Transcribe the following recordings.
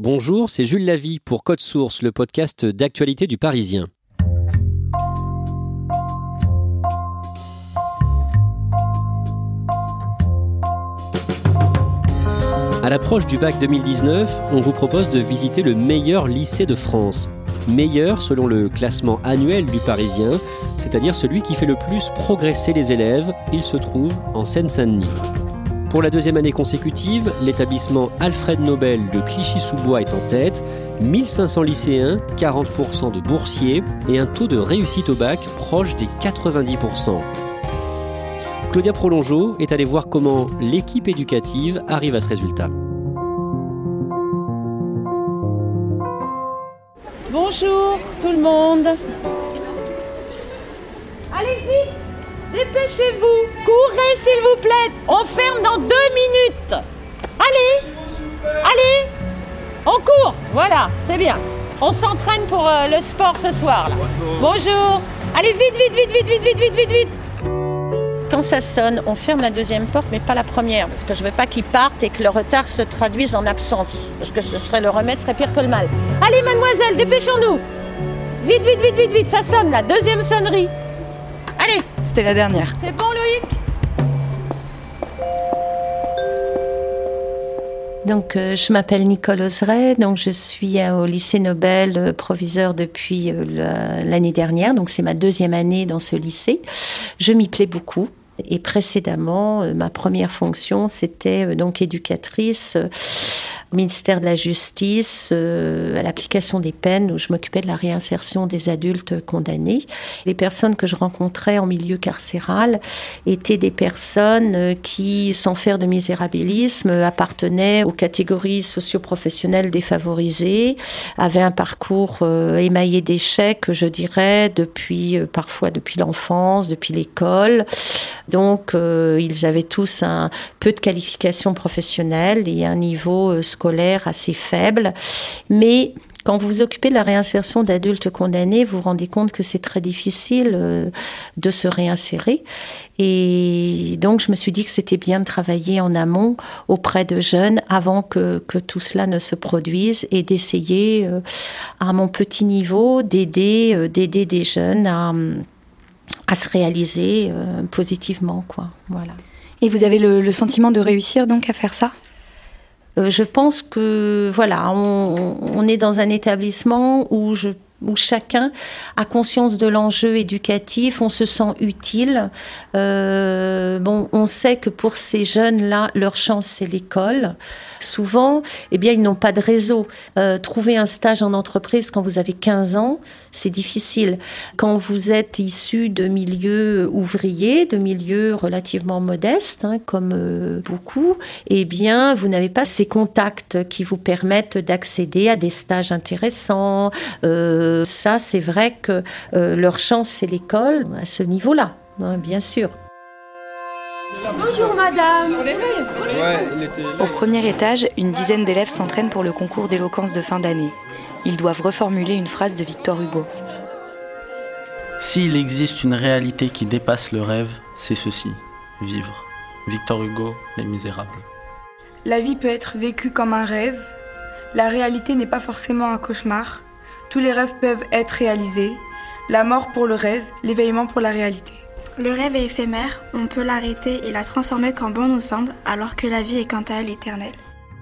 Bonjour, c'est Jules Lavie pour Code Source, le podcast d'actualité du Parisien. À l'approche du bac 2019, on vous propose de visiter le meilleur lycée de France. Meilleur selon le classement annuel du Parisien, c'est-à-dire celui qui fait le plus progresser les élèves. Il se trouve en Seine-Saint-Denis. Pour la deuxième année consécutive, l'établissement Alfred Nobel de Clichy-sous-Bois est en tête. 1500 lycéens, 40% de boursiers et un taux de réussite au bac proche des 90%. Claudia Prolongeau est allée voir comment l'équipe éducative arrive à ce résultat. Bonjour tout le monde. Allez vite, dépêchez-vous, courez s'il vous plaît. On ferme dans deux minutes. Allez, allez, on court. Voilà, c'est bien. On s'entraîne pour euh, le sport ce soir là. Bonjour. Allez vite, vite, vite, vite, vite, vite, vite, vite, vite. Quand ça sonne, on ferme la deuxième porte, mais pas la première, parce que je veux pas qu'ils partent et que le retard se traduise en absence, parce que ce serait le remède serait pire que le mal. Allez, mademoiselle, dépêchons-nous. Vite, vite, vite, vite, vite, ça sonne, la deuxième sonnerie. C'était la dernière. c'est bon, Loïc? Donc, euh, je m'appelle Nicole Oseret, donc je suis euh, au lycée Nobel euh, proviseur depuis la- l'année dernière, donc c'est ma deuxième année dans ce lycée. Je m'y plais beaucoup. Et précédemment, ma première fonction, c'était donc éducatrice euh, ministère de la Justice, euh, à l'application des peines, où je m'occupais de la réinsertion des adultes condamnés. Les personnes que je rencontrais en milieu carcéral étaient des personnes euh, qui, sans faire de misérabilisme, appartenaient aux catégories socioprofessionnelles défavorisées, avaient un parcours euh, émaillé d'échecs, je dirais, depuis parfois depuis l'enfance, depuis l'école. Donc, ils avaient tous un peu de qualification professionnelle et un niveau euh, scolaire assez faible. Mais quand vous vous occupez de la réinsertion d'adultes condamnés, vous vous rendez compte que c'est très difficile euh, de se réinsérer. Et donc, je me suis dit que c'était bien de travailler en amont auprès de jeunes avant que, que tout cela ne se produise et d'essayer, euh, à mon petit niveau, d'aider, euh, d'aider des jeunes à, à se réaliser positivement, quoi. Voilà. Et vous avez le, le sentiment de réussir donc à faire ça? Je pense que voilà, on, on est dans un établissement où je où chacun a conscience de l'enjeu éducatif, on se sent utile. Euh, bon, on sait que pour ces jeunes-là, leur chance c'est l'école. Souvent, eh bien, ils n'ont pas de réseau. Euh, trouver un stage en entreprise quand vous avez 15 ans, c'est difficile. Quand vous êtes issu de milieux ouvriers, de milieux relativement modestes, hein, comme euh, beaucoup, eh bien, vous n'avez pas ces contacts qui vous permettent d'accéder à des stages intéressants. Ça, c'est vrai que euh, leur chance, c'est l'école à ce niveau-là, hein, bien sûr. Bonjour madame. Au premier étage, une dizaine d'élèves s'entraînent pour le concours d'éloquence de fin d'année. Ils doivent reformuler une phrase de Victor Hugo. S'il existe une réalité qui dépasse le rêve, c'est ceci, vivre. Victor Hugo, Les Misérables. La vie peut être vécue comme un rêve. La réalité n'est pas forcément un cauchemar. Tous les rêves peuvent être réalisés. La mort pour le rêve, l'éveillement pour la réalité. Le rêve est éphémère, on peut l'arrêter et la transformer quand bon nous semble, alors que la vie est quant à elle éternelle.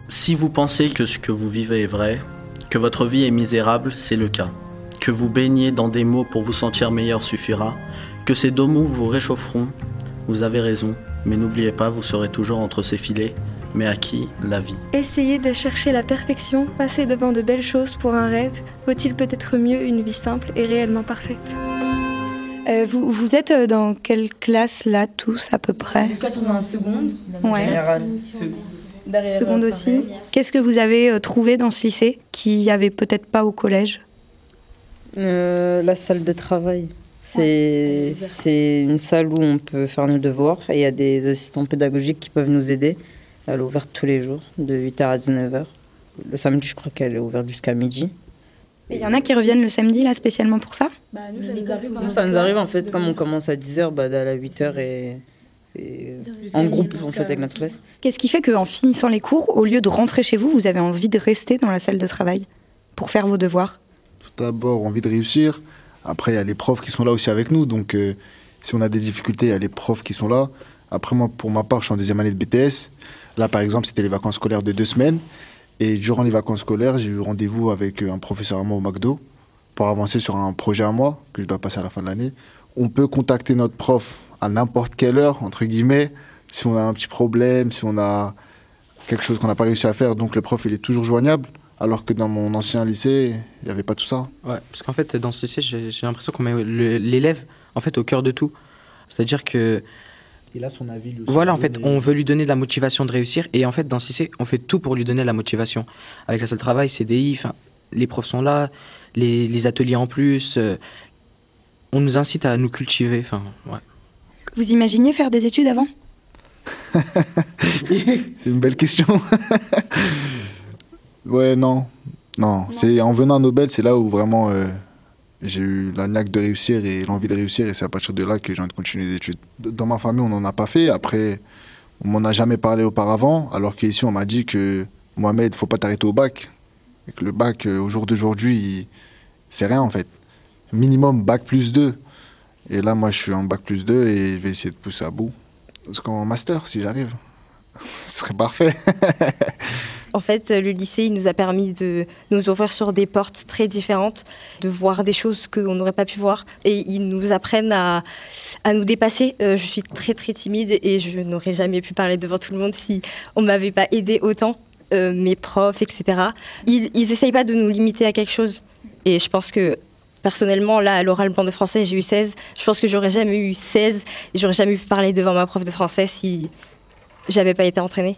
Si vous pensez que ce que vous vivez est vrai, que votre vie est misérable, c'est le cas. Que vous baignez dans des mots pour vous sentir meilleur suffira. Que ces deux mots vous réchaufferont. Vous avez raison, mais n'oubliez pas, vous serez toujours entre ces filets. Mais à qui la vie? Essayer de chercher la perfection, passer devant de belles choses pour un rêve, vaut-il peut-être mieux une vie simple et réellement parfaite? Euh, vous, vous êtes euh, dans quelle classe là tous à peu près? 80 secondes. Ouais. Seconde aussi. Qu'est-ce que vous avez trouvé dans ce lycée qui n'y avait peut-être pas au collège? La salle de travail. C'est une salle où on peut faire nos devoirs et il y a des assistants pédagogiques qui peuvent nous aider. Elle est ouverte tous les jours, de 8h à 19h. Le samedi, je crois qu'elle est ouverte jusqu'à midi. Il y en a qui reviennent le samedi, là, spécialement pour ça? Bah, nous, ça nous arrive, nous, ça nous arrive en fait, comme on commence à 10h, bah, d'aller à 8h et, en groupe, en fait, avec notre classe. Qu'est-ce qui fait qu'en finissant les cours, au lieu de rentrer chez vous, vous avez envie de rester dans la salle de travail pour faire vos devoirs? Tout d'abord, envie de réussir. Après, il y a les profs qui sont là aussi avec nous. Donc, euh, si on a des difficultés, il y a les profs qui sont là. Après, moi, pour ma part, je suis en deuxième année de BTS. Là, par exemple, c'était les vacances scolaires de deux semaines. Et durant les vacances scolaires, j'ai eu rendez-vous avec euh, un professeur à moi au McDo pour avancer sur un projet à moi que je dois passer à la fin de l'année. On peut contacter notre prof à n'importe quelle heure, entre guillemets, si on a un petit problème, si on a quelque chose qu'on n'a pas réussi à faire. Donc le prof, il est toujours joignable. Alors que dans mon ancien lycée, il n'y avait pas tout ça. Ouais, parce qu'en fait, dans ce lycée, j'ai l'impression qu'on met l'élève en fait au cœur de tout. C'est-à-dire que il a son avis. voilà, en fait, on veut lui donner de la motivation de réussir. Et en fait, dans CC, on fait tout pour lui donner la motivation. Avec la salle de travail, CDI, les profs sont là, les, ateliers en plus. Euh, on nous incite à nous cultiver. Enfin, ouais. Vous imaginiez faire des études avant? C'est une belle question. ouais, non. Non, c'est en venant à Nobel, c'est là où vraiment euh, j'ai eu la niaque de réussir et l'envie de réussir et c'est à partir de là que j'ai envie de continuer les études. Dans ma famille, on n'en a pas fait. Après, on m'en a jamais parlé auparavant, alors qu'ici, on m'a dit que Mohamed, faut pas t'arrêter au bac. Et que le bac, euh, au jour d'aujourd'hui, c'est rien en fait. Minimum bac plus 2. Et là, moi, je suis en bac plus 2 et je vais essayer de pousser à bout. Parce qu'en master, si j'arrive, ce serait parfait. En fait, le lycée, il nous a permis de nous ouvrir sur des portes très différentes, de voir des choses qu'on n'aurait pas pu voir. Et ils nous apprennent à, à nous dépasser. Euh, je suis très, très timide et je n'aurais jamais pu parler devant tout le monde si on ne m'avait pas aidé autant. Euh, mes profs, etc. Ils n'essayent pas de nous limiter à quelque chose. Et je pense que personnellement, là, à l'oral de français, j'ai eu 16. Je pense que j'aurais jamais eu 16 et j'aurais jamais pu parler devant ma prof de français si j'avais pas été entraînée.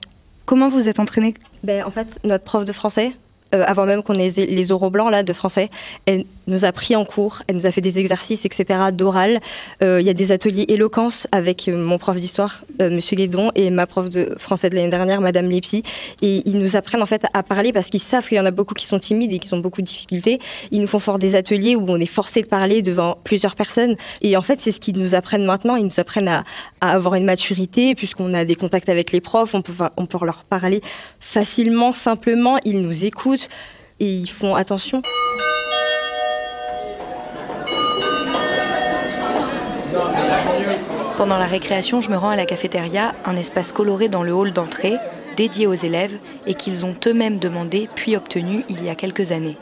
Comment vous êtes entraînée? Ben, En fait, notre prof de français, euh, avant même qu'on ait les oraux blancs là, de français, elle nous a pris en cours, elle nous a fait des exercices, etc., d'oral. Euh, il y a des ateliers éloquence avec euh, mon prof d'histoire, Monsieur Guédon, et ma prof de français de l'année dernière, Madame Lépi. Et ils nous apprennent en fait à parler parce qu'ils savent qu'il y en a beaucoup qui sont timides et qui ont beaucoup de difficultés. Ils nous font faire des ateliers où on est forcé de parler devant plusieurs personnes. Et en fait, c'est ce qu'ils nous apprennent maintenant. Ils nous apprennent à, avoir une maturité puisqu'on a des contacts avec les profs, on peut leur parler facilement, simplement. Ils nous écoutent et ils font attention. Pendant la récréation, je me rends à la cafétéria, un espace coloré dans le hall d'entrée, dédié aux élèves et qu'ils ont eux-mêmes demandé puis obtenu il y a quelques années.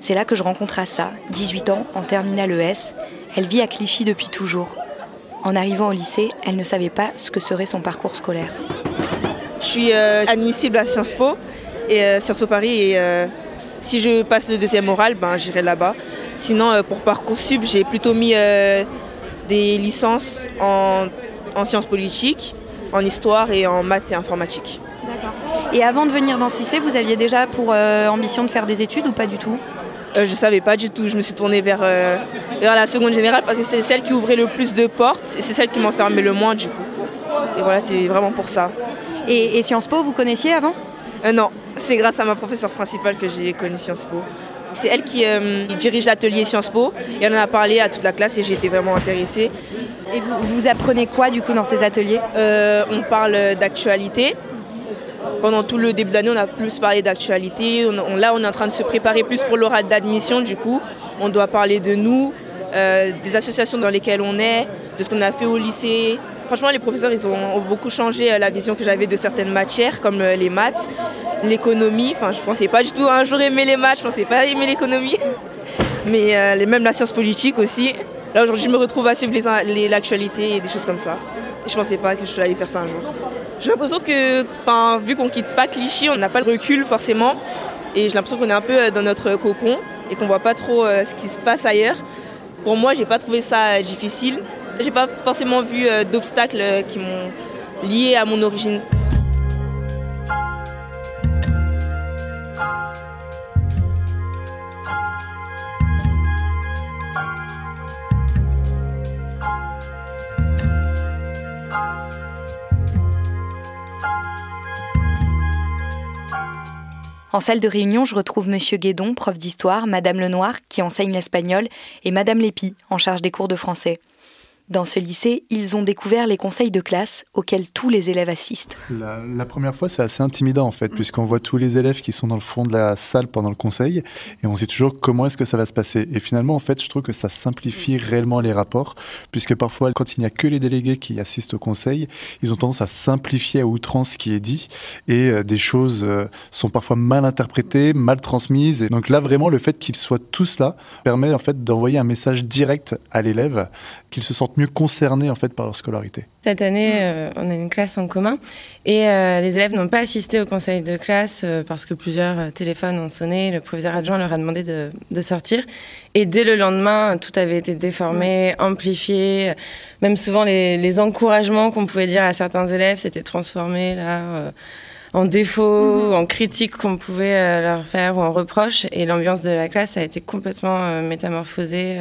C'est là que je rencontre Assa, 18 ans, en terminale ES. Elle vit à Clichy depuis toujours. En arrivant au lycée, elle ne savait pas ce que serait son parcours scolaire. Je suis euh, admissible à Sciences Po et euh, Sciences Po Paris. Et euh, si je passe le deuxième oral, ben, j'irai là-bas. Sinon, euh, pour Parcoursup, j'ai plutôt mis des licences en, sciences politiques, en histoire et en maths et informatique. D'accord. Et avant de venir dans ce lycée, vous aviez déjà pour ambition de faire des études ou pas du tout? Je ne savais pas du tout. Je me suis tournée vers, vers la seconde générale parce que c'est celle qui ouvrait le plus de portes et c'est celle qui m'enfermait le moins du coup. Et voilà, c'est vraiment pour ça. Et, et Sciences Po, vous connaissiez avant? Non, c'est grâce à ma professeure principale que j'ai connu Sciences Po. C'est elle qui, euh, dirige l'atelier Sciences Po et on en a parlé à toute la classe et j'ai été vraiment intéressée. Et vous, apprenez quoi du coup dans ces ateliers euh, On parle d'actualité. Pendant tout le début d'année, on a plus parlé d'actualité. là, on est en train de se préparer plus pour l'oral d'admission. Du coup, on doit parler de nous, euh, des associations dans lesquelles on est, de ce qu'on a fait au lycée, Franchement, les professeurs, ils ont, beaucoup changé euh, la vision que j'avais de certaines matières, comme euh, les maths, l'économie. Enfin, je pensais pas du tout un jour aimer les maths, je pensais pas aimer l'économie. Mais euh, même la science politique aussi. Là, aujourd'hui, je me retrouve à suivre l'actualité et des choses comme ça. Je pensais pas que je allais faire ça un jour. J'ai l'impression que, vu qu'on quitte pas Clichy, on n'a pas le recul forcément. Et j'ai l'impression qu'on est un peu dans notre cocon et qu'on voit pas trop ce qui se passe ailleurs. Pour moi, j'ai pas trouvé ça difficile. J'ai pas forcément vu euh, d'obstacles euh, qui m'ont lié à mon origine. En salle de réunion, je retrouve Monsieur Guédon, prof d'histoire, Madame Lenoir, qui enseigne l'espagnol, et Madame Lépi, en charge des cours de français. Dans ce lycée, ils ont découvert les conseils de classe auxquels tous les élèves assistent. La, première fois, c'est assez intimidant en fait, puisqu'on voit tous les élèves qui sont dans le fond de la salle pendant le conseil, et on sait toujours comment est-ce que ça va se passer? Et finalement, en fait, je trouve que ça simplifie réellement les rapports, puisque parfois, quand il n'y a que les délégués qui assistent au conseil, ils ont tendance à simplifier à outrance ce qui est dit, et euh, des choses euh, sont parfois mal interprétées, mal transmises. Et donc là, vraiment, le fait qu'ils soient tous là permet en fait d'envoyer un message direct à l'élève, qu'il se sente mieux concernés en fait par leur scolarité. Cette année, euh, on a une classe en commun et euh, les élèves n'ont pas assisté au conseil de classe euh, parce que plusieurs téléphones ont sonné. Le proviseur adjoint leur a demandé de, sortir et dès le lendemain, tout avait été déformé, amplifié. Même souvent, les, encouragements qu'on pouvait dire à certains élèves s'étaient transformés là en défauts, mhm. en critiques qu'on pouvait leur faire ou en reproches. Et l'ambiance de la classe a été complètement métamorphosée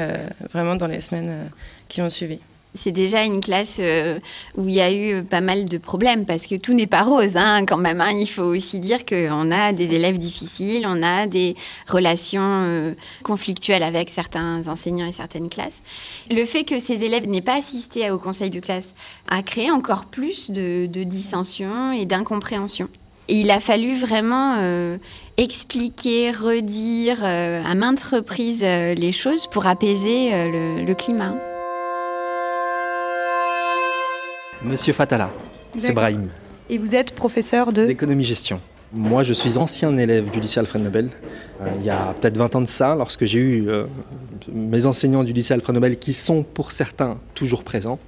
vraiment dans les semaines qui ont suivi. C'est déjà une classe euh, où il y a eu pas mal de problèmes parce que tout n'est pas rose hein, quand même. Hein. Il faut aussi dire qu'on a des élèves difficiles, on a des relations euh, conflictuelles avec certains enseignants et certaines classes. Le fait que ces élèves n'aient pas assisté au conseil de classe a créé encore plus de, dissensions et d'incompréhension. Et il a fallu vraiment euh, expliquer, redire à maintes reprises les choses pour apaiser le climat. Monsieur Fatala, c'est Brahim. Et vous êtes professeur de D'économie-gestion. Moi, je suis ancien élève du lycée Alfred Nobel. Euh, il y a peut-être 20 ans de ça, lorsque j'ai eu euh, mes enseignants du lycée Alfred Nobel, qui sont pour certains toujours présents,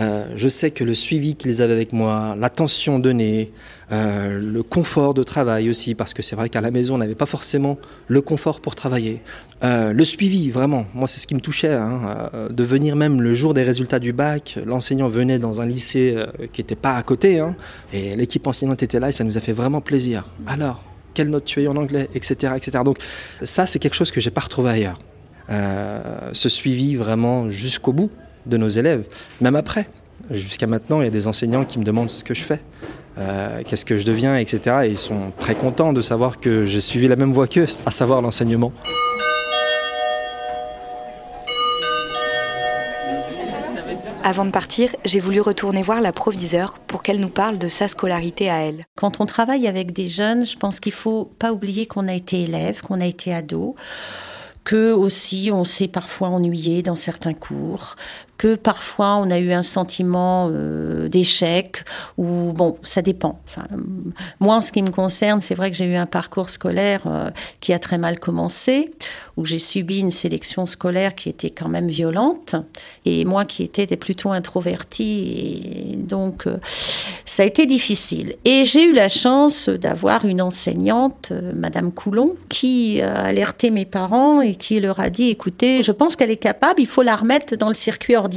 euh, je sais que le suivi qu'ils avaient avec moi, l'attention donnée, euh, le confort de travail aussi, parce que c'est vrai qu'à la maison, on n'avait pas forcément le confort pour travailler. Euh, le suivi, vraiment, moi c'est ce qui me touchait, hein, de venir même le jour des résultats du bac, l'enseignant venait dans un lycée qui n'était pas à côté, hein, et l'équipe enseignante était là, et ça nous a fait vraiment plaisir. Alors, quelle note tu as eu en anglais, etc. etc. Donc ça, c'est quelque chose que j'ai pas retrouvé ailleurs. ce suivi vraiment jusqu'au bout de nos élèves, même après. Jusqu'à maintenant, il y a des enseignants qui me demandent ce que je fais, euh, qu'est-ce que je deviens, etc. Et ils sont très contents de savoir que j'ai suivi la même voie qu'eux, à savoir l'enseignement. Avant de partir, j'ai voulu retourner voir la proviseure pour qu'elle nous parle de sa scolarité à elle. Quand on travaille avec des jeunes, je pense qu'il faut pas oublier qu'on a été élève, qu'on a été ado que aussi on s'est parfois ennuyé dans certains cours, que parfois on a eu un sentiment euh, d'échec ou bon, ça dépend. Moi, en ce qui me concerne, c'est vrai que j'ai eu un parcours scolaire euh, qui a très mal commencé, où j'ai subi une sélection scolaire qui était quand même violente, et moi qui étais plutôt introvertie, et donc euh, ça a été difficile. Et j'ai eu la chance d'avoir une enseignante, Madame Coulon, qui a alerté mes parents et qui leur a dit écoutez, je pense qu'elle est capable, il faut la remettre dans le circuit ordinaire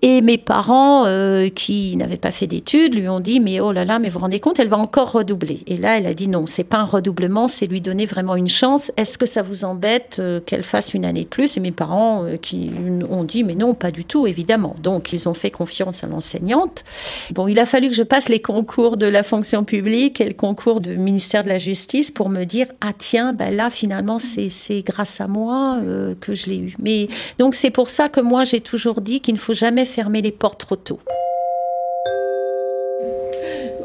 et mes parents, euh, qui n'avaient pas fait d'études, lui ont dit Mais oh là là, mais vous vous rendez compte, elle va encore redoubler. Et là, elle a dit Non, c'est pas un redoublement, c'est lui donner vraiment une chance. Est-ce que ça vous embête euh, qu'elle fasse une année de plus? Et mes parents euh, qui ont dit Mais non, pas du tout, évidemment. Donc, ils ont fait confiance à l'enseignante. Bon, il a fallu que je passe les concours de la fonction publique et le concours du ministère de la Justice pour me dire Ah tiens, ben là, finalement, c'est grâce à moi que je l'ai eu. Mais donc, c'est pour ça que moi, j'ai toujours toujours dit qu'il ne faut jamais fermer les portes trop tôt.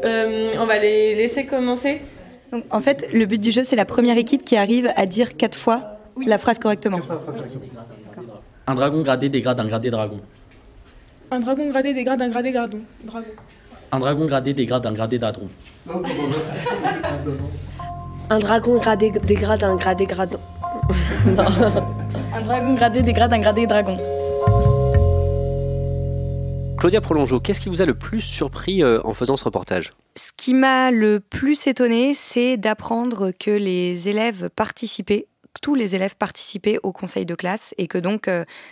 Euh, on va les laisser commencer. en fait, le but du jeu, c'est la première équipe qui arrive à dire quatre fois la phrase correctement. Un dragon gradé dégrade un gradé dragon. Un dragon gradé dégrade un gradé dragon. Un dragon gradé dégrade un gradé dragon. Un dragon gradé dégrade un gradé dragon. un dragon gradé dégrade un gradé dragon. Claudia Prolongeau, qu'est-ce qui vous a le plus surpris euh, en faisant ce reportage? Ce qui m'a le plus étonné, c'est d'apprendre que les élèves participaient tous les élèves participaient au conseil de classe et que donc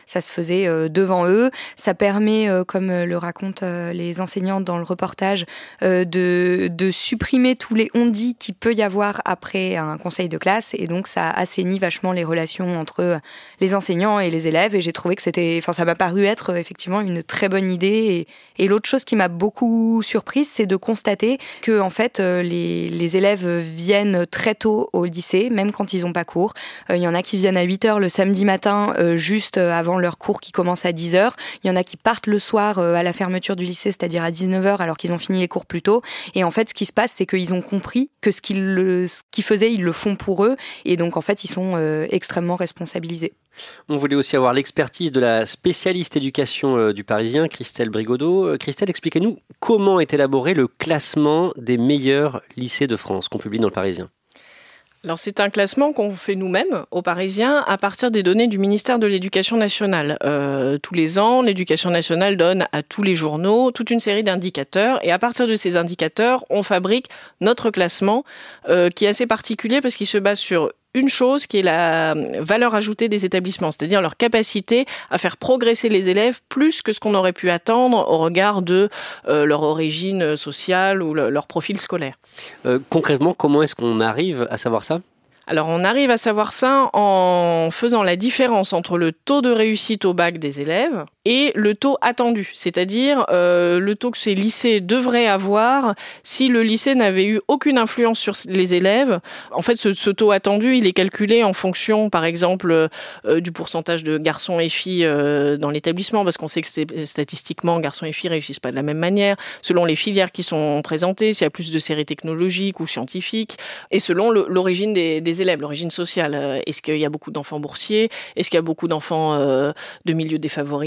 ça se faisait devant eux. Ça permet, comme le racontent les enseignants dans le reportage, de, de supprimer tous les on-dit qu'il peut y avoir après un conseil de classe et donc ça assainit vachement les relations entre les enseignants et les élèves et j'ai trouvé que c'était, enfin ça m'a paru être effectivement une très bonne idée et, et l'autre chose qui m'a beaucoup surprise c'est de constater que en fait les, les élèves viennent très tôt au lycée même quand ils n'ont pas cours. Il y en a qui viennent à 8 heures le samedi matin juste avant leur cours qui commence à 10 heures. Il y en a qui partent le soir à la fermeture du lycée, c'est-à-dire à 19 heures alors qu'ils ont fini les cours plus tôt et en fait ce qui se passe c'est qu'ils ont compris que ce qu'ils faisaient ils le font pour eux et donc en fait ils sont extrêmement responsabilisés. On voulait aussi avoir l'expertise de la spécialiste éducation euh, du Parisien, Christelle Brigodeau. Euh, Christelle, expliquez-nous comment est élaboré le classement des meilleurs lycées de France qu'on publie dans le Parisien. Alors c'est un classement qu'on fait nous-mêmes aux Parisiens à partir des données du ministère de l'Éducation nationale. Euh, tous les ans, l'Éducation nationale donne à tous les journaux toute une série d'indicateurs et à partir de ces indicateurs, on fabrique notre classement euh, qui est assez particulier parce qu'il se base sur une chose qui est la valeur ajoutée des établissements, c'est-à-dire leur capacité à faire progresser les élèves plus que ce qu'on aurait pu attendre au regard de euh, leur origine sociale ou leur profil scolaire. Euh, concrètement, comment est-ce qu'on arrive à savoir ça? Alors on arrive à savoir ça en faisant la différence entre le taux de réussite au bac des élèves et le taux attendu, c'est-à-dire euh, le taux que ces lycées devraient avoir si le lycée n'avait eu aucune influence sur les élèves. En fait, ce, taux attendu, il est calculé en fonction, par exemple, euh, du pourcentage de garçons et filles euh, dans l'établissement, parce qu'on sait que statistiquement, garçons et filles réussissent pas de la même manière, selon les filières qui sont présentées, s'il y a plus de séries technologiques ou scientifiques, et selon l'origine des, des, élèves, l'origine sociale. Est-ce qu'il y a beaucoup d'enfants boursiers Est-ce qu'il y a beaucoup d'enfants de milieux défavorisés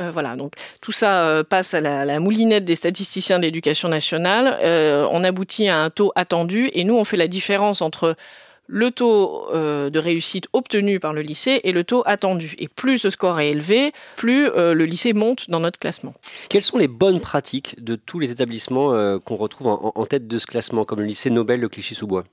euh, voilà, donc tout ça euh, passe à la, moulinette des statisticiens de l'éducation nationale. Euh, on aboutit à un taux attendu et nous, on fait la différence entre le taux de réussite obtenu par le lycée et le taux attendu. Et plus ce score est élevé, plus le lycée monte dans notre classement. Quelles sont les bonnes pratiques de tous les établissements qu'on retrouve en, tête de ce classement, comme le lycée Nobel de Clichy-sous-Bois?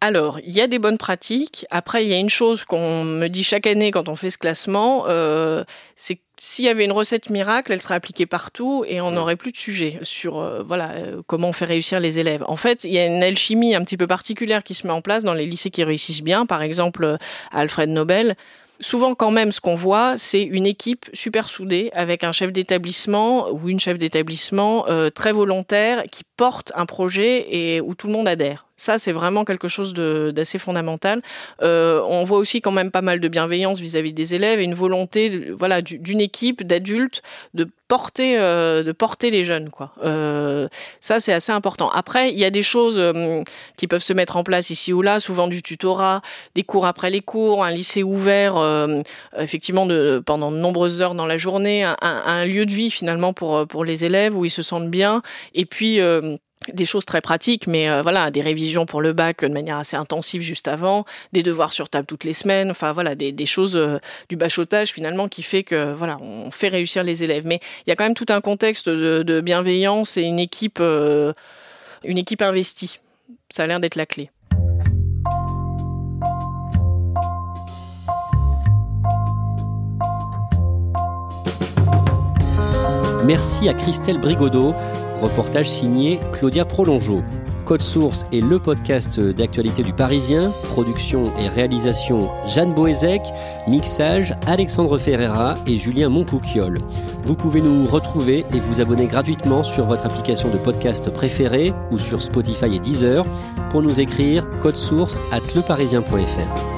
Alors, il y a des bonnes pratiques. Après, il y a une chose qu'on me dit chaque année quand on fait ce classement, euh, c'est s'il y avait une recette miracle, elle serait appliquée partout et on n'aurait plus de sujet sur euh, voilà euh, comment on fait réussir les élèves. En fait, il y a une alchimie un petit peu particulière qui se met en place dans les lycées qui réussissent bien. Par exemple, Alfred Nobel. Souvent, quand même, ce qu'on voit, c'est une équipe super soudée avec un chef d'établissement ou une chef d'établissement très volontaire qui porte un projet et où tout le monde adhère. Ça, c'est vraiment quelque chose d'assez fondamental. Euh, on voit aussi quand même pas mal de bienveillance vis-à-vis des élèves et une volonté, voilà, d'une équipe d'adultes de porter, euh, de porter les jeunes, quoi. Euh, ça, c'est assez important. Après, il y a des choses qui peuvent se mettre en place ici ou là, souvent du tutorat, des cours après les cours, un lycée ouvert, effectivement, de, pendant de nombreuses heures dans la journée, un, un, lieu de vie finalement pour pour les élèves où ils se sentent bien, et puis des choses très pratiques, mais euh, voilà, des révisions pour le bac de manière assez intensive juste avant, des devoirs sur table toutes les semaines, enfin voilà, des, choses euh, du bachotage finalement qui fait que voilà, on fait réussir les élèves. Mais il y a quand même tout un contexte de, bienveillance et une équipe, euh, une équipe investie. Ça a l'air d'être la clé. Merci à Christelle Brigodeau Reportage signé Claudia Prolongeau. Code Source est le podcast d'actualité du Parisien. Production et réalisation Jeanne Boézek. Mixage Alexandre Ferreira et Julien Moncouquiol. Vous pouvez nous retrouver et vous abonner gratuitement sur votre application de podcast préférée ou sur Spotify et Deezer pour nous écrire code source at leparisien.fr.